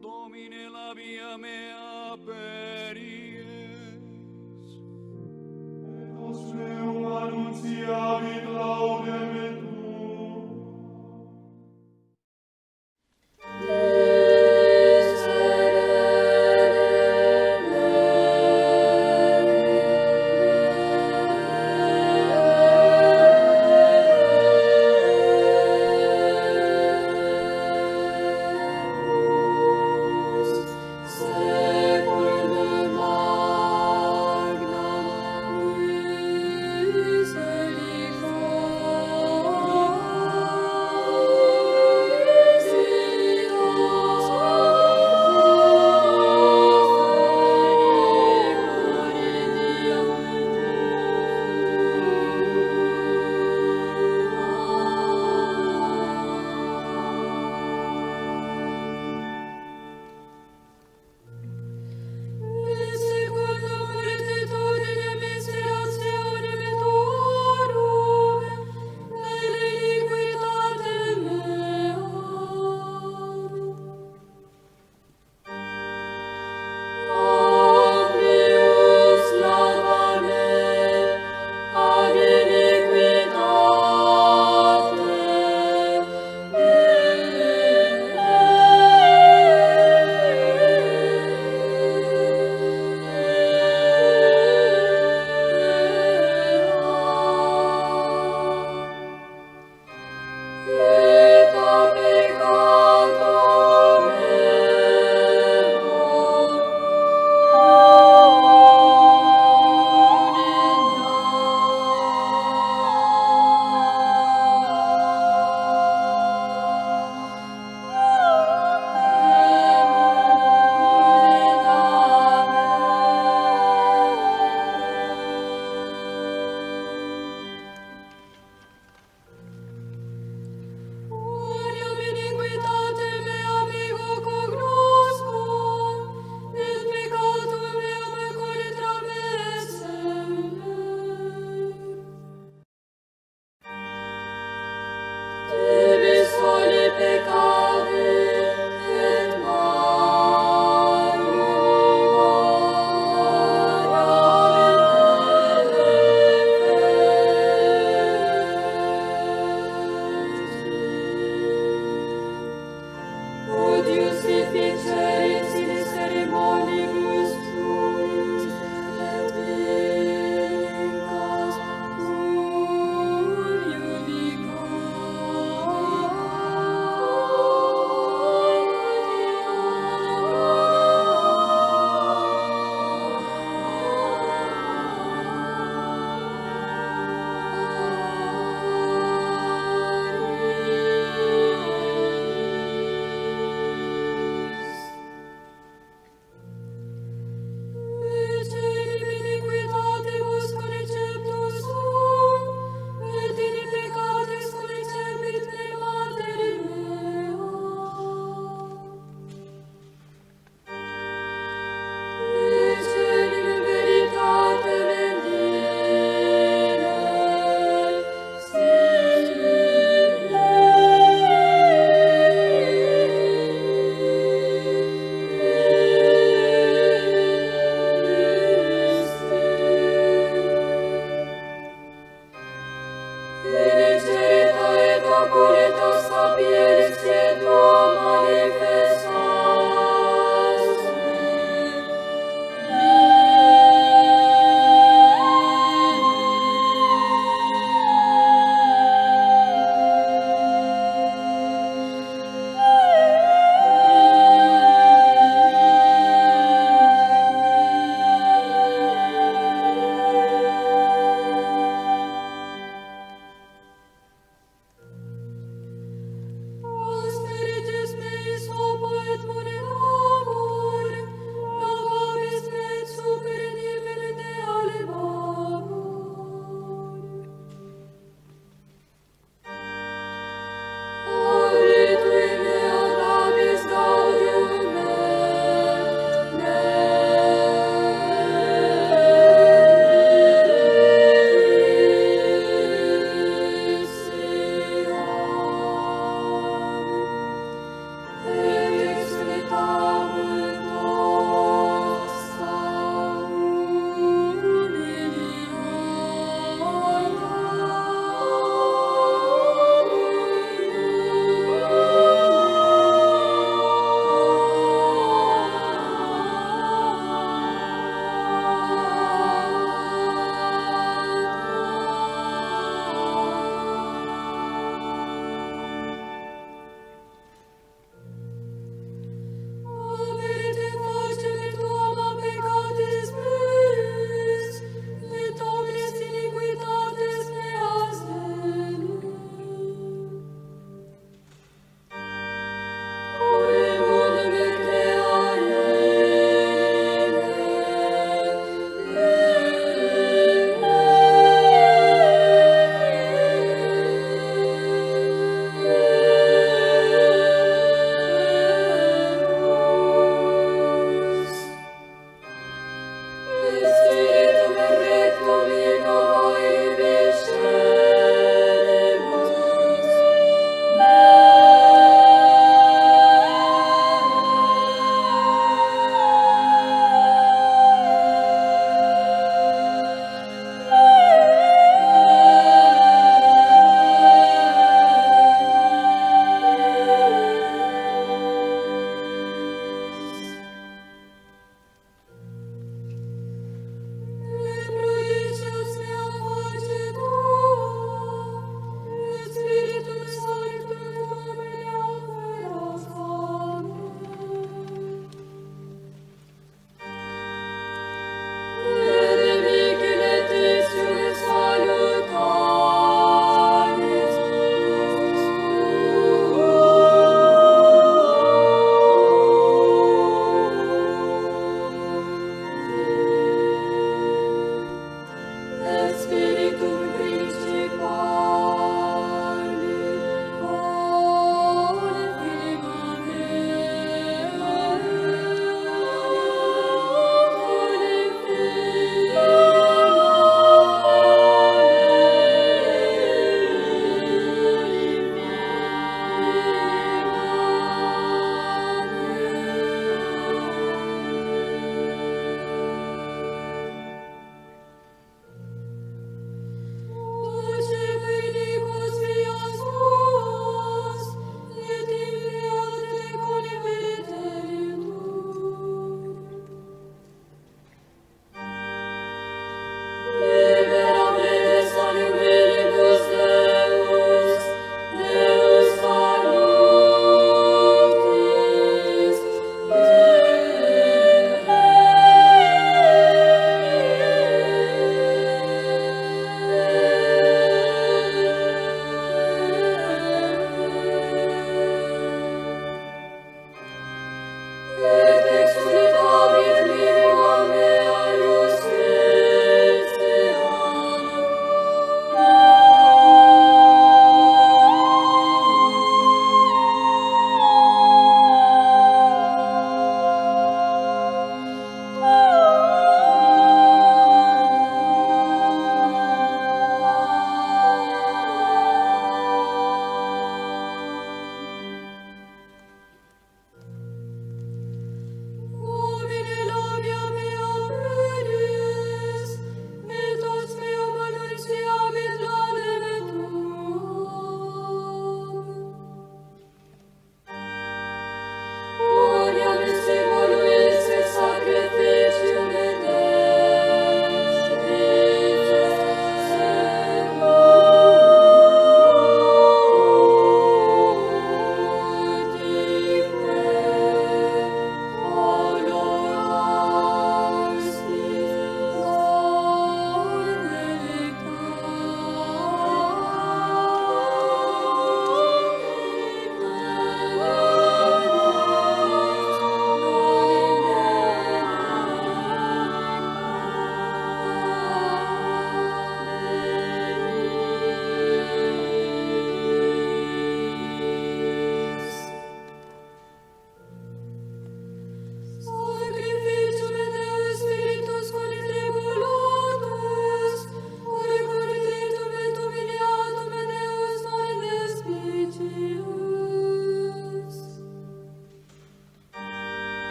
Domine la via mea per ies. Et os meum annunciavit laudem